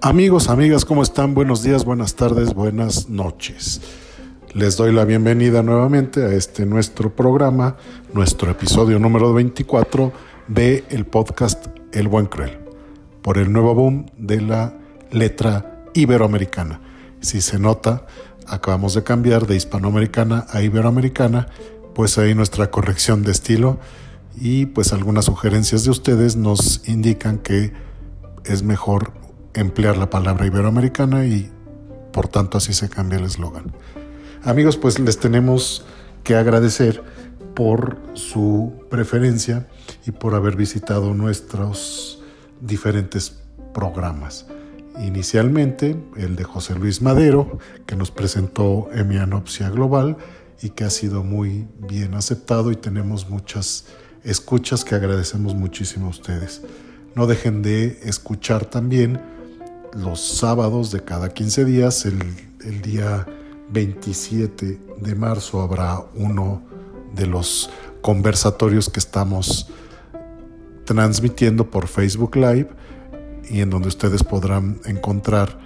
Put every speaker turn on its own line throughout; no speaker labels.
Amigos, amigas, ¿cómo están? Buenos días, buenas tardes, buenas noches. Les doy la bienvenida nuevamente a este nuestro programa, nuestro episodio número 24 de el podcast El Buen Cruel, por el nuevo boom de la letra iberoamericana. Si se nota, acabamos de cambiar de hispanoamericana a iberoamericana, pues ahí nuestra corrección de estilo y pues algunas sugerencias de ustedes nos indican que es mejor emplear la palabra iberoamericana y por tanto así se cambia el eslogan. Amigos, pues les tenemos que agradecer por su preferencia y por haber visitado nuestros diferentes programas. Inicialmente el de José Luis Madero, que nos presentó Emianopsia Global y que ha sido muy bien aceptado y tenemos muchas escuchas que agradecemos muchísimo a ustedes. No dejen de escuchar también los sábados de cada 15 días. El, día 27 de marzo habrá uno de los conversatorios que estamos transmitiendo por Facebook Live y en donde ustedes podrán encontrar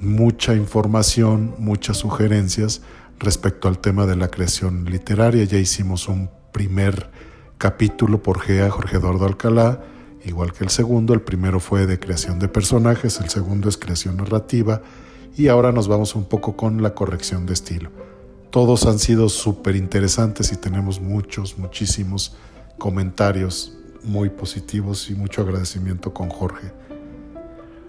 mucha información, muchas sugerencias respecto al tema de la creación literaria. Ya hicimos un primer capítulo por GEA Jorge Eduardo Alcalá igual que el segundo. El primero fue de creación de personajes, el segundo es creación narrativa y ahora nos vamos un poco con la corrección de estilo. Todos han sido súper interesantes y tenemos muchos, muchísimos comentarios muy positivos y mucho agradecimiento con Jorge.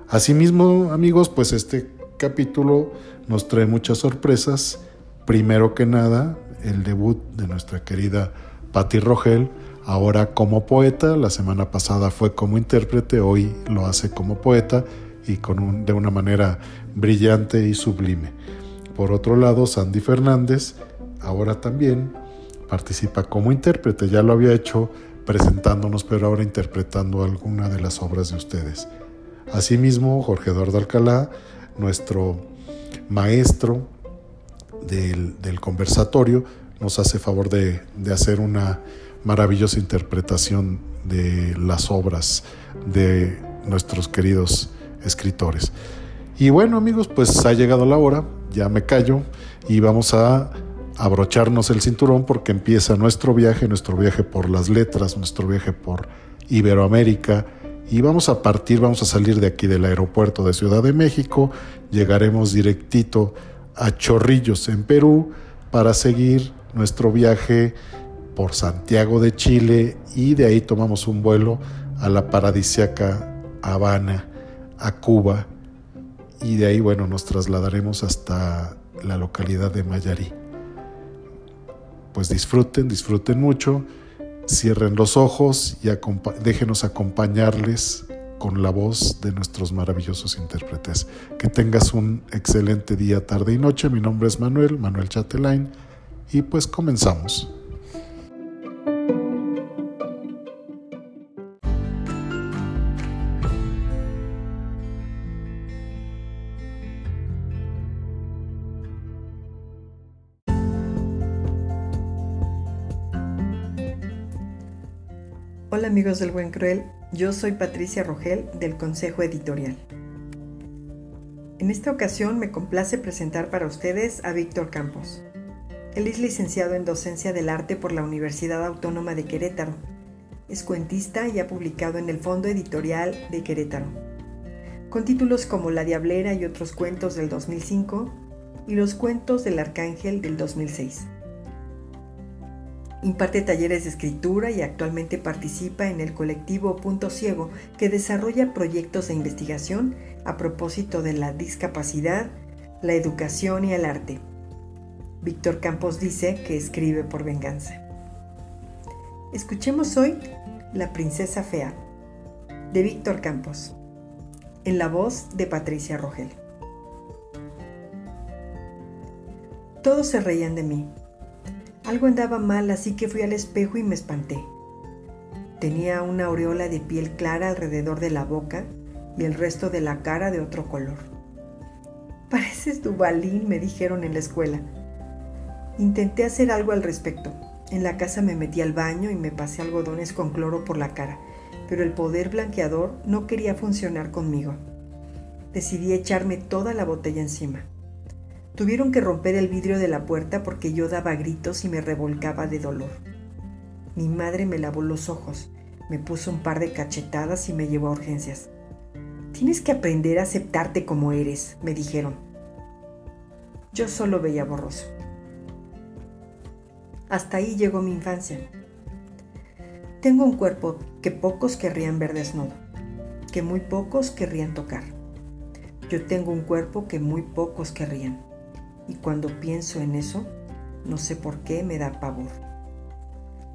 Asimismo, amigos, pues este capítulo nos trae muchas sorpresas. Primero que nada, el debut de nuestra querida Patti Rogel, ahora como poeta, la semana pasada fue como intérprete, hoy lo hace como poeta y con de una manera brillante y sublime. Por otro lado, Sandy Fernández ahora también participa como intérprete, ya lo había hecho presentándonos, pero ahora interpretando alguna de las obras de ustedes. Asimismo, Jorge Eduardo Alcalá, nuestro maestro del, conversatorio, nos hace favor de hacer una maravillosa interpretación de las obras de nuestros queridos escritores. Y bueno amigos, pues ha llegado la hora, ya me callo y vamos a abrocharnos el cinturón porque empieza nuestro viaje, nuestro viaje por las letras, nuestro viaje por Iberoamérica y vamos a partir, vamos a salir de aquí del aeropuerto de Ciudad de México, llegaremos directito a Chorrillos en Perú para seguir nuestro viaje por Santiago de Chile y de ahí tomamos un vuelo a la paradisiaca Habana, a Cuba y de ahí bueno nos trasladaremos hasta la localidad de Mayarí. Pues disfruten, disfruten mucho, cierren los ojos y déjenos acompañarles con la voz de nuestros maravillosos intérpretes. Que tengas un excelente día, tarde y noche. Mi nombre es Manuel, Manuel Chatelain, y pues comenzamos.
Amigos del Buen Cruel, yo soy Patricia Rogel del Consejo Editorial. En esta ocasión me complace presentar para ustedes a Víctor Campos. Él es licenciado en Docencia del Arte por la Universidad Autónoma de Querétaro. Es cuentista y ha publicado en el Fondo Editorial de Querétaro, con títulos como La Diablera y otros cuentos del 2005 y Los cuentos del Arcángel del 2006. Imparte talleres de escritura y actualmente participa en el colectivo Punto Ciego que desarrolla proyectos de investigación a propósito de la discapacidad, la educación y el arte. Víctor Campos dice que escribe por venganza. Escuchemos hoy La Princesa Fea, de Víctor Campos, en la voz de Patricia Rogel. Todos se reían de mí algo andaba mal, así que fui al espejo y me espanté. Tenía una aureola de piel clara alrededor de la boca y el resto de la cara de otro color. Pareces Dubalín, me dijeron en la escuela. Intenté hacer algo al respecto. En la casa me metí al baño y me pasé algodones con cloro por la cara, pero el poder blanqueador no quería funcionar conmigo. decidí echarme toda la botella encima. Tuvieron que romper el vidrio de la puerta porque yo daba gritos y me revolcaba de dolor. Mi madre me lavó los ojos, me puso un par de cachetadas y me llevó a urgencias. Tienes que aprender a aceptarte como eres, me dijeron. Yo solo veía borroso. Hasta ahí llegó mi infancia. Tengo un cuerpo que pocos querrían ver desnudo, que muy pocos querrían tocar. Yo tengo un cuerpo que muy pocos querrían. Y cuando pienso en eso, no sé por qué me da pavor.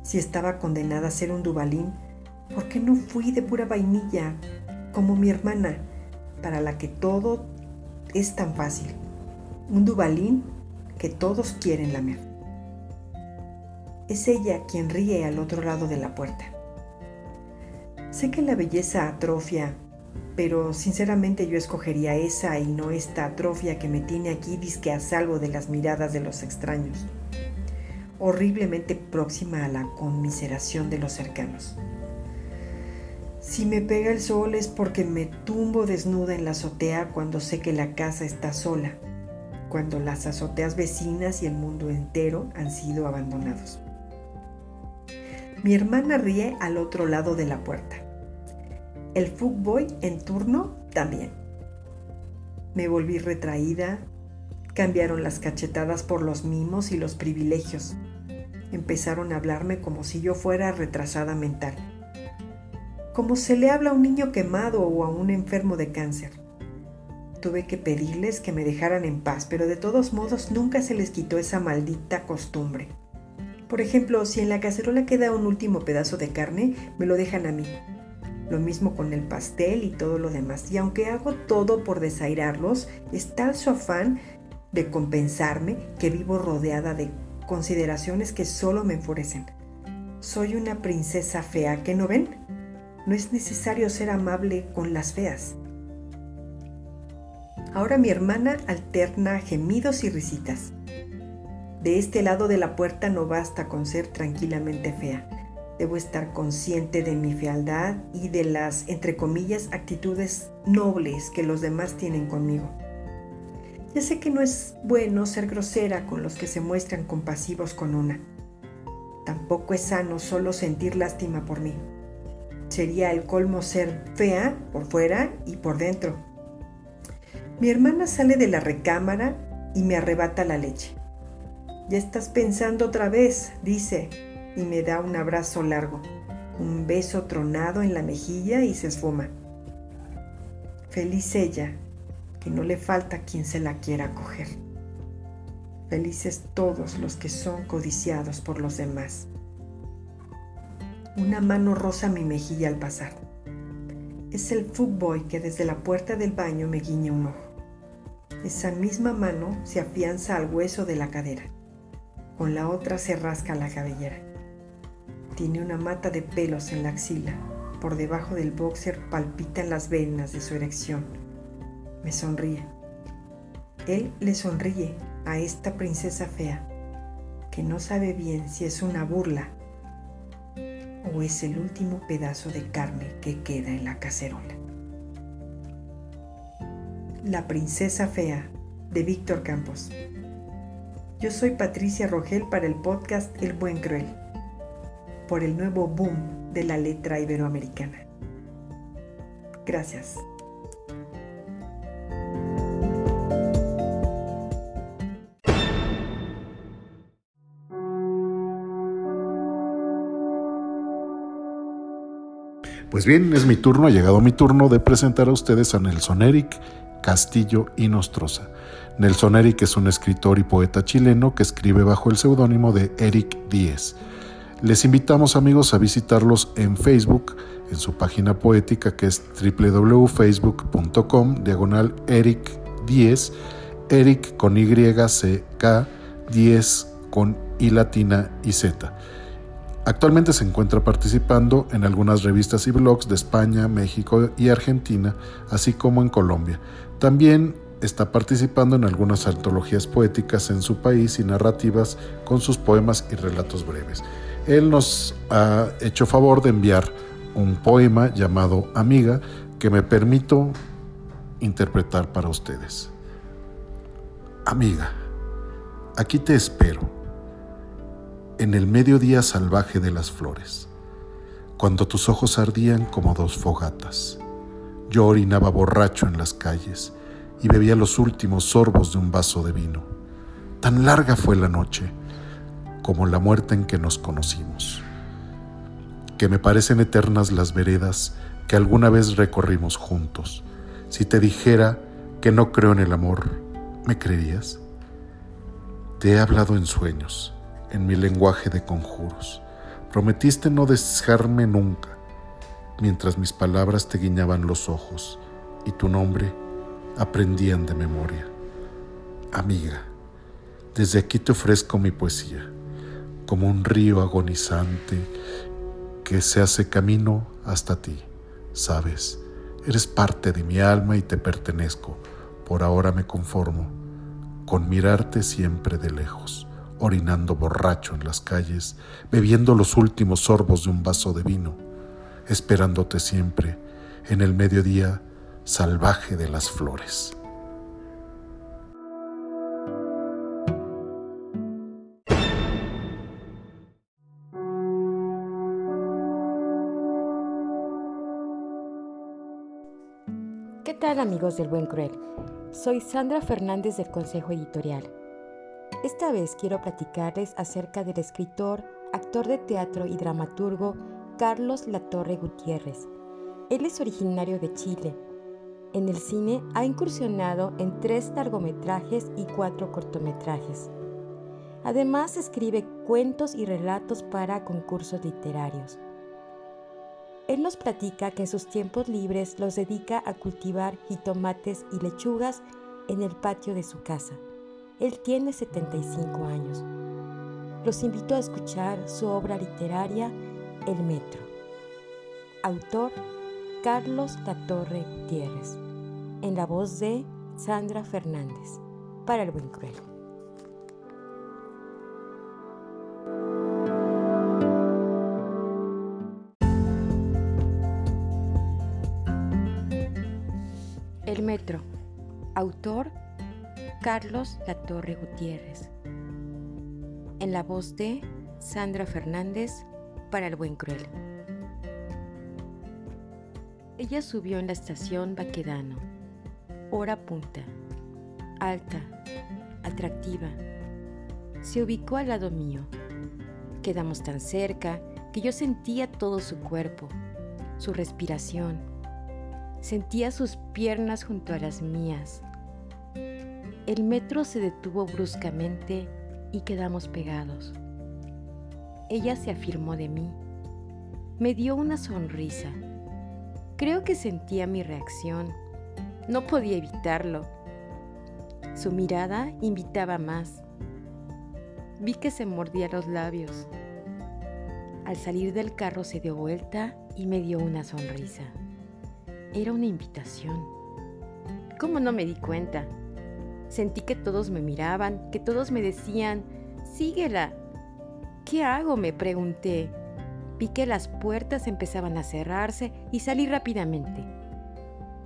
Si estaba condenada a ser un dubalín, ¿por qué no fui de pura vainilla, como mi hermana, para la que todo es tan fácil? Un dubalín que todos quieren lamer. Es ella quien ríe al otro lado de la puerta. Sé que la belleza atrofia, pero sinceramente yo escogería esa y no esta atrofia que me tiene aquí disque a salvo de las miradas de los extraños, horriblemente próxima a la conmiseración de los cercanos. Si me pega el sol es porque me tumbo desnuda en la azotea cuando sé que la casa está sola, cuando las azoteas vecinas y el mundo entero han sido abandonados. Mi hermana ríe al otro lado de la puerta. El fuckboy en turno también. Me volví retraída, cambiaron las cachetadas por los mimos y los privilegios. Empezaron a hablarme como si yo fuera retrasada mental. Como se le habla a un niño quemado o a un enfermo de cáncer. Tuve que pedirles que me dejaran en paz, pero de todos modos nunca se les quitó esa maldita costumbre. Por ejemplo, si en la cacerola queda un último pedazo de carne, me lo dejan a mí. Lo mismo con el pastel y todo lo demás. Y aunque hago todo por desairarlos, es tal su afán de compensarme que vivo rodeada de consideraciones que solo me enfurecen. Soy una princesa fea, ¿qué no ven? No es necesario ser amable con las feas. Ahora mi hermana alterna gemidos y risitas. De este lado de la puerta no basta con ser tranquilamente fea. Debo estar consciente de mi fealdad y de las, entre comillas, actitudes nobles que los demás tienen conmigo. Ya sé que no es bueno ser grosera con los que se muestran compasivos con una. Tampoco es sano solo sentir lástima por mí. Sería el colmo ser fea por fuera y por dentro. Mi hermana sale de la recámara y me arrebata la leche. Ya estás pensando otra vez, dice, y me da un abrazo largo, un beso tronado en la mejilla y se esfuma. Feliz ella, que no le falta quien se la quiera coger. Felices todos los que son codiciados por los demás. Una mano rosa mi mejilla al pasar. Es el footboy que desde la puerta del baño me guiña un ojo. Esa misma mano se afianza al hueso de la cadera con la otra se rasca la cabellera. Tiene una mata de pelos en la axila. Por debajo del boxer palpitan las venas de su erección. Me sonríe. Él le sonríe a esta princesa fea, que no sabe bien si es una burla o es el último pedazo de carne que queda en la cacerola. La princesa fea de Víctor Campos. Yo soy Patricia Rogel para el podcast El Buen Cruel, por el nuevo boom de la letra iberoamericana. Gracias.
Pues bien, es mi turno, ha llegado mi turno de presentar a ustedes a Nelson Eric Castillo y Nostroza Nelson Eric es un escritor y poeta chileno que escribe bajo el seudónimo de Eric Díez. Les invitamos amigos a visitarlos en Facebook, en su página poética que es www.facebook.com diagonal Eric 10, Eric con Y, C, K, 10 con I latina y Z. Actualmente se encuentra participando en algunas revistas y blogs de España, México y Argentina, así como en Colombia. También está participando en algunas antologías poéticas en su país y narrativas con sus poemas y relatos breves. Él nos ha hecho favor de enviar un poema llamado Amiga que me permito interpretar para ustedes. Amiga, aquí te espero, en el mediodía salvaje de las flores, cuando tus ojos ardían como dos fogatas. Yo orinaba borracho en las calles y bebía los últimos sorbos de un vaso de vino. Tan larga fue la noche como la muerte en que nos conocimos, que me parecen eternas las veredas que alguna vez recorrimos juntos. Si te dijera que no creo en el amor, ¿me creerías? Te he hablado en sueños, en mi lenguaje de conjuros. Prometiste no dejarme nunca, mientras mis palabras te guiñaban los ojos y tu nombre aprendían de memoria. Amiga, desde aquí te ofrezco mi poesía como un río agonizante que se hace camino hasta ti. Sabes, eres parte de mi alma y te pertenezco. Por ahora me conformo con mirarte siempre de lejos, orinando borracho en las calles, bebiendo los últimos sorbos de un vaso de vino, esperándote siempre en el mediodía salvaje de las flores.
Amigos del Buen Cruel? Soy Sandra Fernández del Consejo Editorial. Esta vez quiero platicarles acerca del escritor, actor de teatro y dramaturgo Carlos Latorre Gutiérrez. Él es originario de Chile. En el cine ha incursionado en tres largometrajes y cuatro cortometrajes. Además escribe cuentos y relatos para concursos literarios. Él nos platica que en sus tiempos libres los dedica a cultivar jitomates y lechugas en el patio de su casa. Él tiene 75 años. Los invito a escuchar su obra literaria El Metro. Autor Carlos Latorre Gutiérrez. En la voz de Sandra Fernández. Para el buen cruel. Metro. Autor Carlos Latorre Gutiérrez. En la voz de Sandra Fernández para el Buen Cruel. Ella subió en la estación Baquedano. Hora punta. Alta. Atractiva. Se ubicó al lado mío. Quedamos tan cerca que yo sentía todo su cuerpo, su respiración Sentía sus piernas junto a las mías. El metro se detuvo bruscamente y quedamos pegados. Ella se afirmó de mí. Me dio una sonrisa. Creo que sentía mi reacción. No podía evitarlo. Su mirada invitaba más. Vi que se mordía los labios. Al salir del carro se dio vuelta y me dio una sonrisa. Era una invitación. ¿Cómo no me di cuenta? Sentí que todos me miraban, que todos me decían, síguela. ¿Qué hago? me pregunté. Vi que las puertas empezaban a cerrarse y salí rápidamente.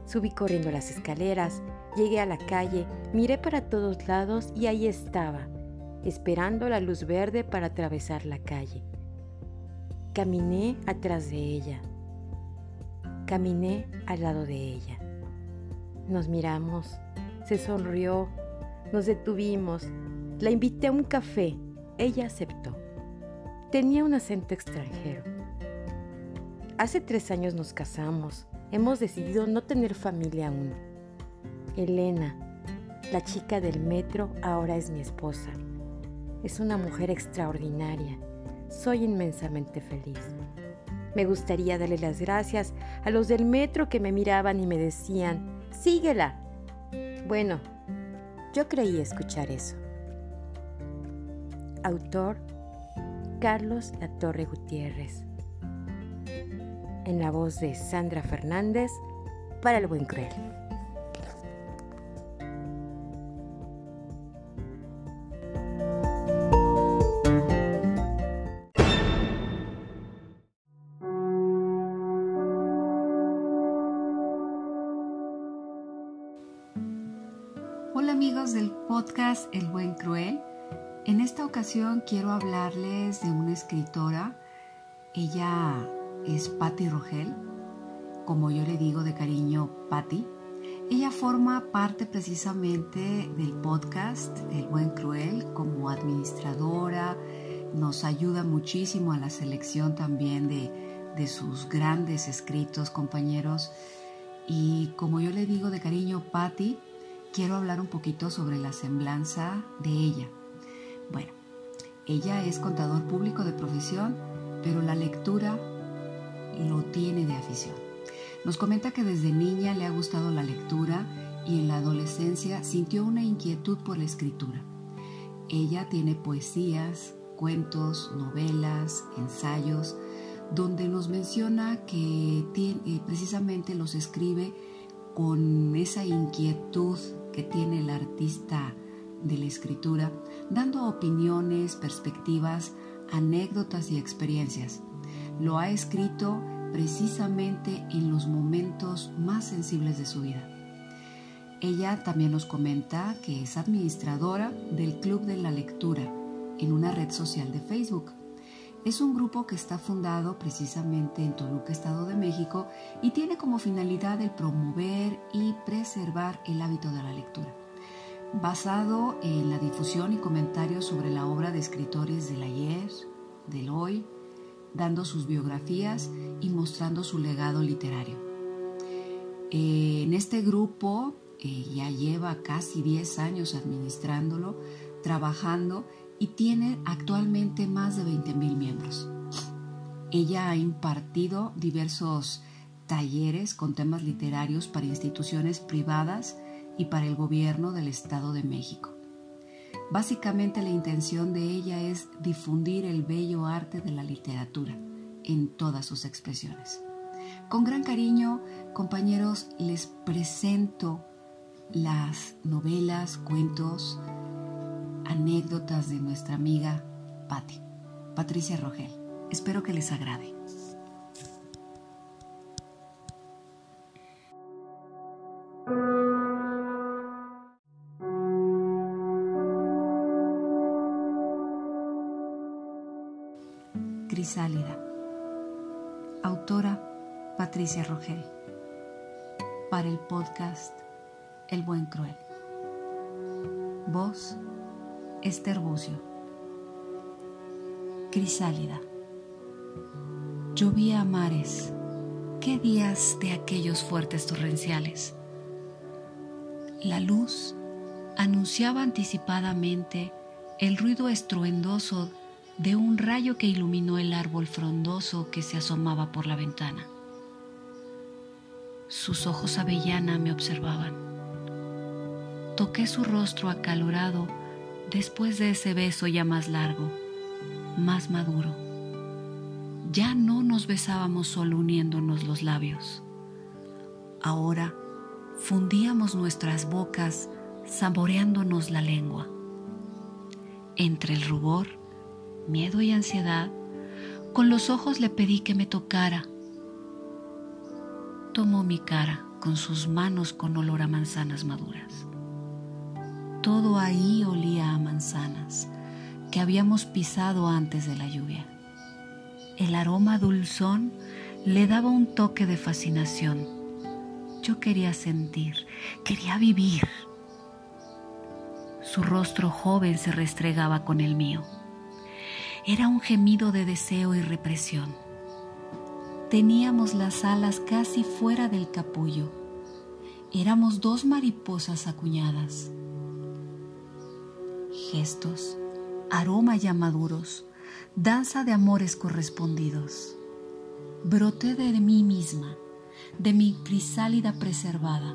Subí corriendo las escaleras, llegué a la calle, miré para todos lados y ahí estaba, esperando la luz verde para atravesar la calle. Caminé atrás de ella. Caminé al lado de ella. Nos miramos, se sonrió, nos detuvimos, la invité a un café, ella aceptó. Tenía un acento extranjero. Hace tres años nos casamos, hemos decidido no tener familia aún. Elena, la chica del metro, ahora es mi esposa. Es una mujer extraordinaria. Soy inmensamente feliz. Me gustaría darle las gracias a los del metro que me miraban y me decían, síguela. Bueno, yo creí escuchar eso. Autor Carlos Latorre Gutiérrez. En la voz de Sandra Fernández para el buen cruel.
El Buen Cruel. En esta ocasión quiero hablarles de una escritora. Ella es Patti Rogel, como yo le digo de cariño Patti. Ella forma parte precisamente del podcast El Buen Cruel como administradora. Nos ayuda muchísimo a la selección también de, de sus grandes escritos, compañeros. Y como yo le digo de cariño Patti, quiero hablar un poquito sobre la semblanza de ella. Bueno, ella es contador público de profesión, pero la lectura lo tiene de afición. Nos comenta que desde niña le ha gustado la lectura y en la adolescencia sintió una inquietud por la escritura. Ella tiene poesías, cuentos, novelas, ensayos, donde nos menciona que eh, precisamente los escribe con esa inquietud que tiene el artista de la escritura, dando opiniones, perspectivas, anécdotas y experiencias. Lo ha escrito precisamente en los momentos más sensibles de su vida. Ella también nos comenta que es administradora del Club de la Lectura en una red social de Facebook. Es un grupo que está fundado precisamente en Toluca, Estado de México, y tiene como finalidad el promover y preservar el hábito de la lectura, basado en la difusión y comentarios sobre la obra de escritores del ayer, del hoy, dando sus biografías y mostrando su legado literario. En este grupo eh, ya lleva casi 10 años administrándolo, trabajando y tiene actualmente más de 20.000 miembros. Ella ha impartido diversos talleres con temas literarios para instituciones privadas y para el gobierno del Estado de México. Básicamente la intención de ella es difundir el bello arte de la literatura en todas sus expresiones. Con gran cariño, compañeros, les presento las novelas, cuentos, anécdotas de nuestra amiga Patti, Patricia Rogel. Espero que les agrade. Crisálida. Autora Patricia Rogel. Para el podcast El Buen Cruel. Voz Esther Bucio. Crisálida. Llovía a mares. Qué días de aquellos fuertes torrenciales. La luz anunciaba anticipadamente el ruido estruendoso de un rayo que iluminó el árbol frondoso que se asomaba por la ventana. Sus ojos avellana me observaban. Toqué su rostro acalorado después de ese beso ya más largo, más maduro. Ya no nos besábamos solo uniéndonos los labios. Ahora fundíamos nuestras bocas saboreándonos la lengua. Entre el rubor, miedo y ansiedad, con los ojos le pedí que me tocara. Tomó mi cara con sus manos con olor a manzanas maduras. Todo ahí olía a manzanas que habíamos pisado antes de la lluvia. El aroma dulzón le daba un toque de fascinación. Yo quería sentir, quería vivir. Su rostro joven se restregaba con el mío. Era un gemido de deseo y represión. Teníamos las alas casi fuera del capullo. Éramos dos mariposas acuñadas gestos, aroma ya maduros, danza de amores correspondidos. Broté de mí misma, de mi crisálida preservada,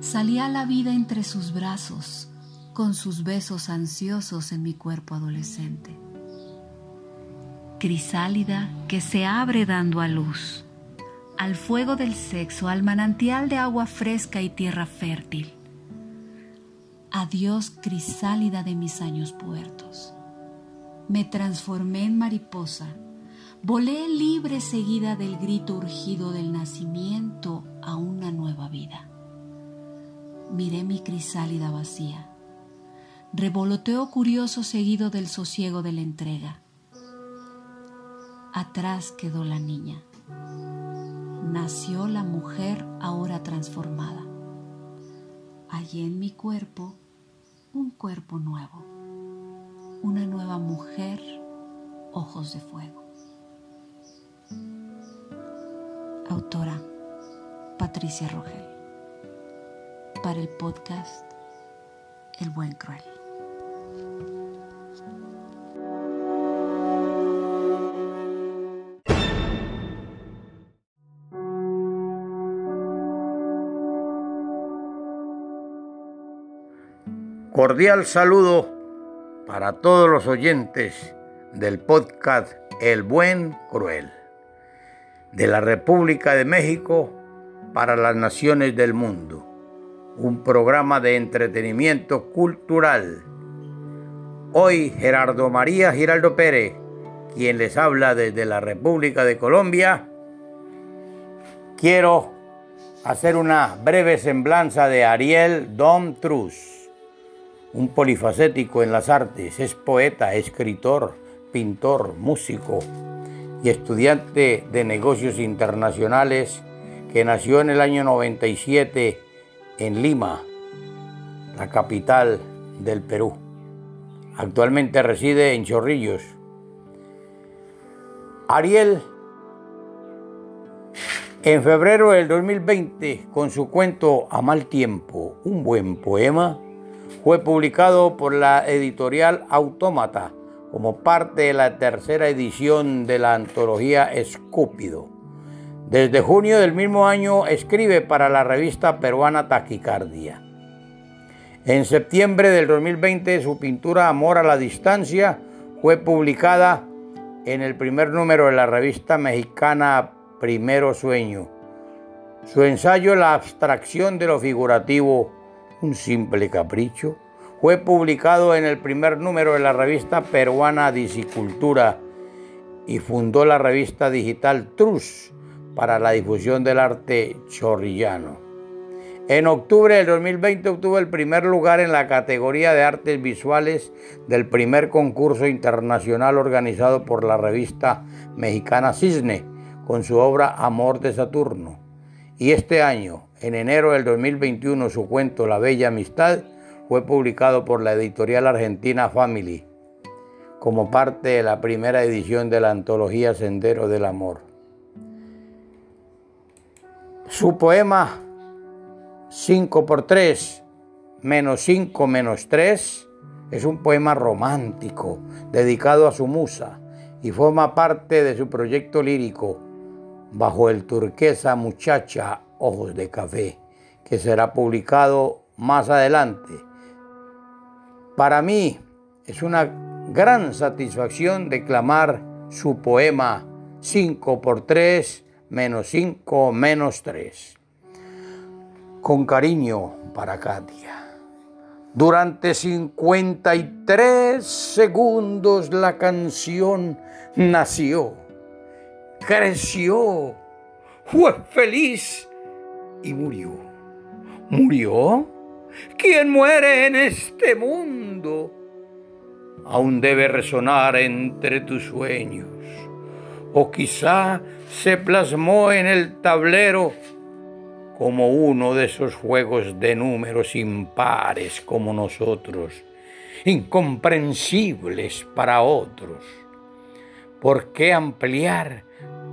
salí a la vida entre sus brazos, con sus besos ansiosos en mi cuerpo adolescente. Crisálida que se abre dando a luz, al fuego del sexo, al manantial de agua fresca y tierra fértil Adiós crisálida de mis años puertos. Me transformé en mariposa, volé libre seguida del grito urgido del nacimiento a una nueva vida. miré mi crisálida vacía. Revoloteo curioso seguido del sosiego de la entrega. Atrás quedó la niña. Nació la mujer ahora transformada. Allí en mi cuerpo un cuerpo nuevo, una nueva mujer, ojos de fuego. Autora Patricia Rogel. Para el podcast El Buen Cruel.
Cordial saludo para todos los oyentes del podcast El Buen Cruel de la República de México para las naciones del mundo, un programa de entretenimiento cultural. Hoy Gerardo María Giraldo Pérez, quien les habla desde la República de Colombia, quiero hacer una breve semblanza de Ariel Dom Trus un polifacético en las artes, es poeta, escritor, pintor, músico y estudiante de negocios internacionales que nació en el año 97 en Lima, la capital del Perú. Actualmente reside en Chorrillos. Ariel, en febrero del 2020, con su cuento A mal tiempo, un buen poema, fue publicado por la editorial Autómata como parte de la tercera edición de la antología Escúpido. Desde junio del mismo año escribe para la revista peruana Taquicardia. En septiembre del 2020 su pintura Amor a la Distancia fue publicada en el primer número de la revista mexicana Primero Sueño. Su ensayo La abstracción de lo figurativo un simple capricho, fue publicado en el primer número de la revista peruana Disicultura y fundó la revista digital Trus para la difusión del arte chorrillano. En octubre del 2020 obtuvo el primer lugar en la categoría de artes visuales del primer concurso internacional organizado por la revista mexicana Cisne con su obra Amor de Saturno. Y este año, en enero del 2021 su cuento La Bella Amistad fue publicado por la editorial argentina Family como parte de la primera edición de la antología Sendero del Amor. Su poema 5 por 3 menos 5 menos 3 es un poema romántico dedicado a su musa y forma parte de su proyecto lírico Bajo el turquesa muchacha Ojos de Café, que será publicado más adelante. Para mí es una gran satisfacción declamar su poema 5 por 3 menos 5 menos 3. Con cariño para Katia. Durante 53 segundos la canción nació, creció, fue feliz y murió. ¿Murió? ¿Quién muere en este mundo? Aún debe resonar entre tus sueños. O quizá se plasmó en el tablero como uno de esos juegos de números impares como nosotros, incomprensibles para otros. ¿Por qué ampliar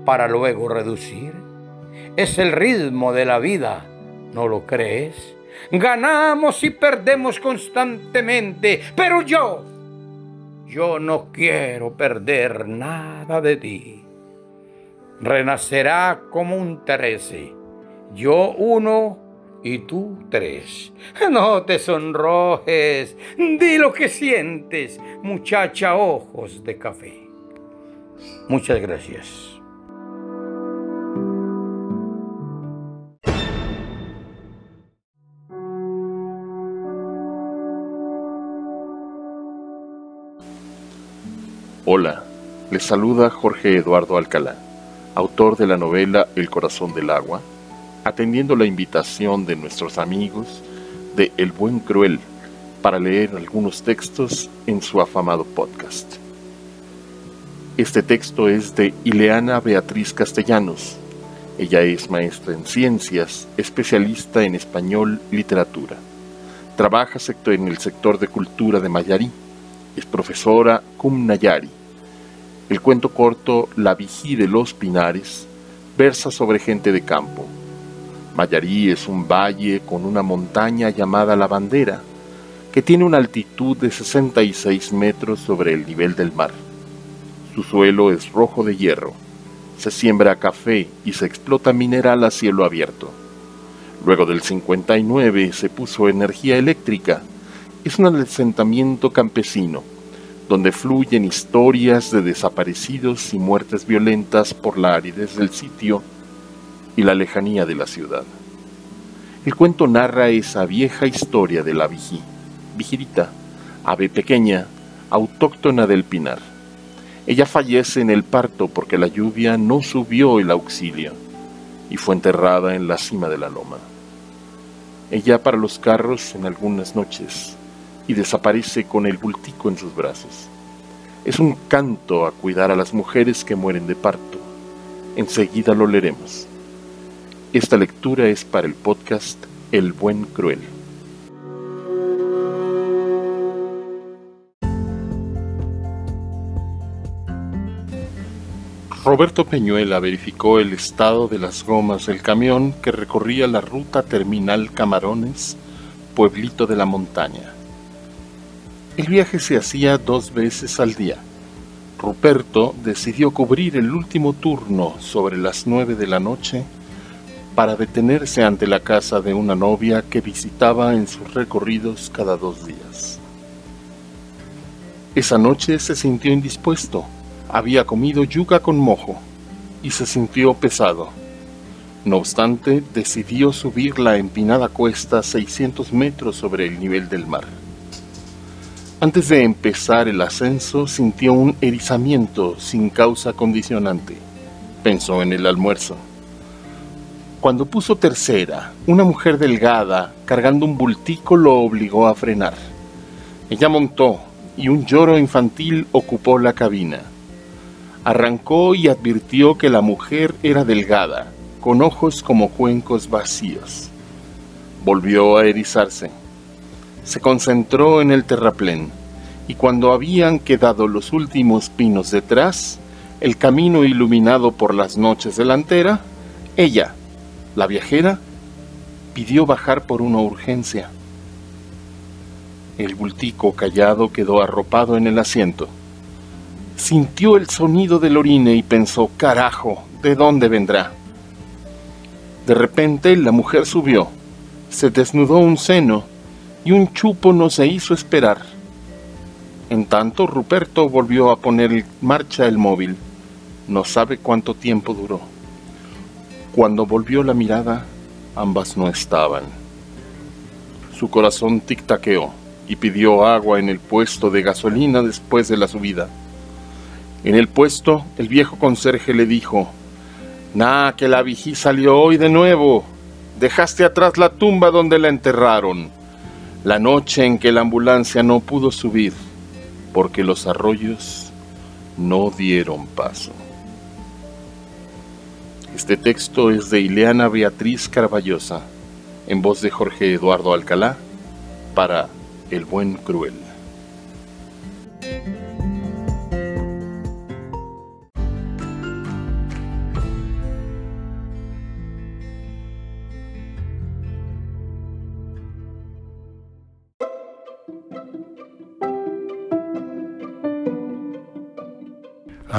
para luego reducir? Es el ritmo de la vida, ¿no lo crees? Ganamos y perdemos constantemente, pero yo, yo no quiero perder nada de ti. Renacerá como un trece, yo uno y tú tres. No te sonrojes, di lo que sientes, muchacha ojos de café. Muchas gracias.
Hola, les saluda Jorge Eduardo Alcalá, autor de la novela El corazón del agua, atendiendo la invitación de nuestros amigos de El Buen Cruel para leer algunos textos en su afamado podcast. Este texto es de Ileana Beatriz Castellanos. Ella es maestra en ciencias, especialista en español literatura. Trabaja en el sector de cultura de Mayarí. Es profesora cum Nayari. El cuento corto La Vigí de los Pinares versa sobre gente de campo. Mayarí es un valle con una montaña llamada La Bandera, que tiene una altitud de 66 metros sobre el nivel del mar. Su suelo es rojo de hierro, se siembra café y se explota mineral a cielo abierto. Luego del 59 se puso energía eléctrica. Es un asentamiento campesino, donde fluyen historias de desaparecidos y muertes violentas por la aridez del sitio y la lejanía de la ciudad. El cuento narra esa vieja historia de la vigí, vigirita, ave pequeña, autóctona del pinar. Ella fallece en el parto porque la lluvia no subió el auxilio y fue enterrada en la cima de la loma. Ella para los carros en algunas noches y desaparece con el bultico en sus brazos. Es un canto a cuidar a las mujeres que mueren de parto. Enseguida lo leeremos. Esta lectura es para el podcast El Buen Cruel. Roberto Peñuela verificó el estado de las gomas del camión que recorría la ruta terminal Camarones, pueblito de la montaña. El viaje se hacía dos veces al día. Ruperto decidió cubrir el último turno sobre las nueve de la noche para detenerse ante la casa de una novia que visitaba en sus recorridos cada dos días. Esa noche se sintió indispuesto había comido yuca con mojo y se sintió pesado. No obstante, decidió subir la empinada cuesta 600 metros sobre el nivel del mar. Antes de empezar el ascenso, sintió un erizamiento sin causa condicionante. Pensó en el almuerzo. Cuando puso tercera, una mujer delgada, cargando un bultico, lo obligó a frenar. Ella montó y un lloro infantil ocupó la cabina. Arrancó y advirtió que la mujer era delgada, con ojos como cuencos vacíos. Volvió a erizarse. Se concentró en el terraplén, y cuando habían quedado los últimos pinos detrás, el camino iluminado por las noches delantera, ella, la viajera, pidió bajar por una urgencia. El bultico callado quedó arropado en el asiento. Sintió el sonido del orine y pensó, carajo, ¿de dónde vendrá? De repente la mujer subió, se desnudó un seno y un chupo no se hizo esperar. En tanto, Ruperto volvió a poner en marcha el móvil. No sabe cuánto tiempo duró. Cuando volvió la mirada, ambas no estaban. Su corazón tic-taqueó y pidió agua en el puesto de gasolina después de la subida. En el puesto, el viejo conserje le dijo, Nah, que la vigí salió hoy de nuevo. Dejaste atrás la tumba donde la enterraron. La noche en que la ambulancia no pudo subir, porque los arroyos no dieron paso. Este texto es de Ileana Beatriz Carballosa, en voz de Jorge Eduardo Alcalá, para El Buen Cruel.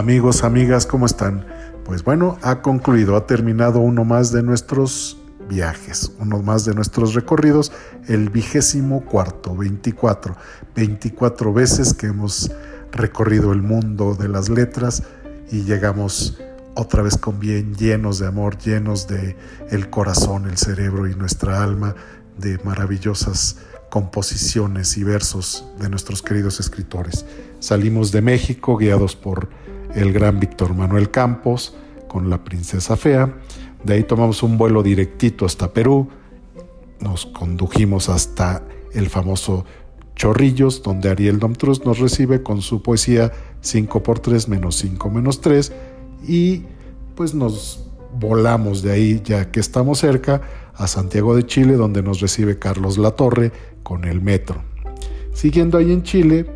Amigos, amigas, ¿cómo están? Pues bueno, ha concluido, ha terminado uno más de nuestros viajes, uno más de nuestros recorridos, el vigésimo cuarto, 24, 24 veces que hemos recorrido el mundo de las letras y llegamos otra vez con bien llenos de amor, llenos de el corazón, el cerebro y nuestra alma de maravillosas composiciones y versos de nuestros queridos escritores. Salimos de México guiados por el gran Víctor Manuel Campos con la princesa fea. De ahí tomamos un vuelo directito hasta Perú nos condujimos hasta el famoso Chorrillos, donde Ariel Domtrus nos recibe con su poesía 5 por 3 menos 5 menos 3 y pues nos volamos de ahí ya que estamos cerca a Santiago de Chile donde nos recibe Carlos Latorre con el metro. Siguiendo ahí en Chile,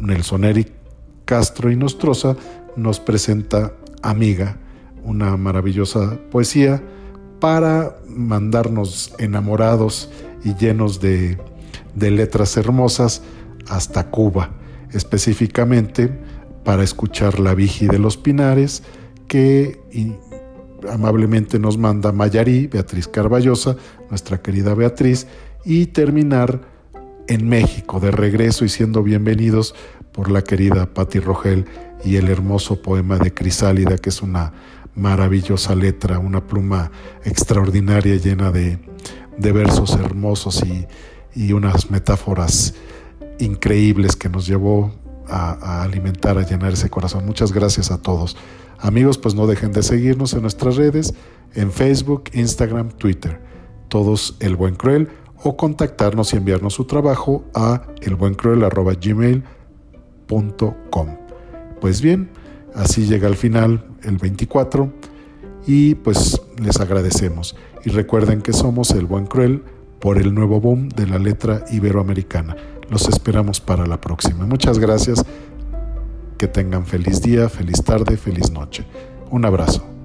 Nelson Eric Castro y Nostroza nos presenta Amiga, una maravillosa poesía para mandarnos enamorados y llenos de, letras hermosas hasta Cuba, específicamente para escuchar La Vigi de los Pinares, que amablemente nos manda Mayarí, Beatriz Carballosa, nuestra querida Beatriz, y terminar en México, de regreso y siendo bienvenidos por la querida Patti Rogel y el hermoso poema de Crisálida, que es una maravillosa letra, una pluma extraordinaria llena de, versos hermosos y, unas metáforas increíbles que nos llevó a, a, alimentar, a llenar ese corazón. Muchas gracias a todos. Amigos, pues no dejen de seguirnos en nuestras redes, en Facebook, Instagram, Twitter. Todos El Buen Cruel o contactarnos y enviarnos su trabajo a elbuencruel.gmail.com. Pues bien, así llega al final el 24 y pues les agradecemos. Y recuerden que somos El Buen Cruel por el nuevo boom de la letra iberoamericana. Los esperamos para la próxima. Muchas gracias. Que tengan feliz día, feliz tarde, feliz noche. Un abrazo.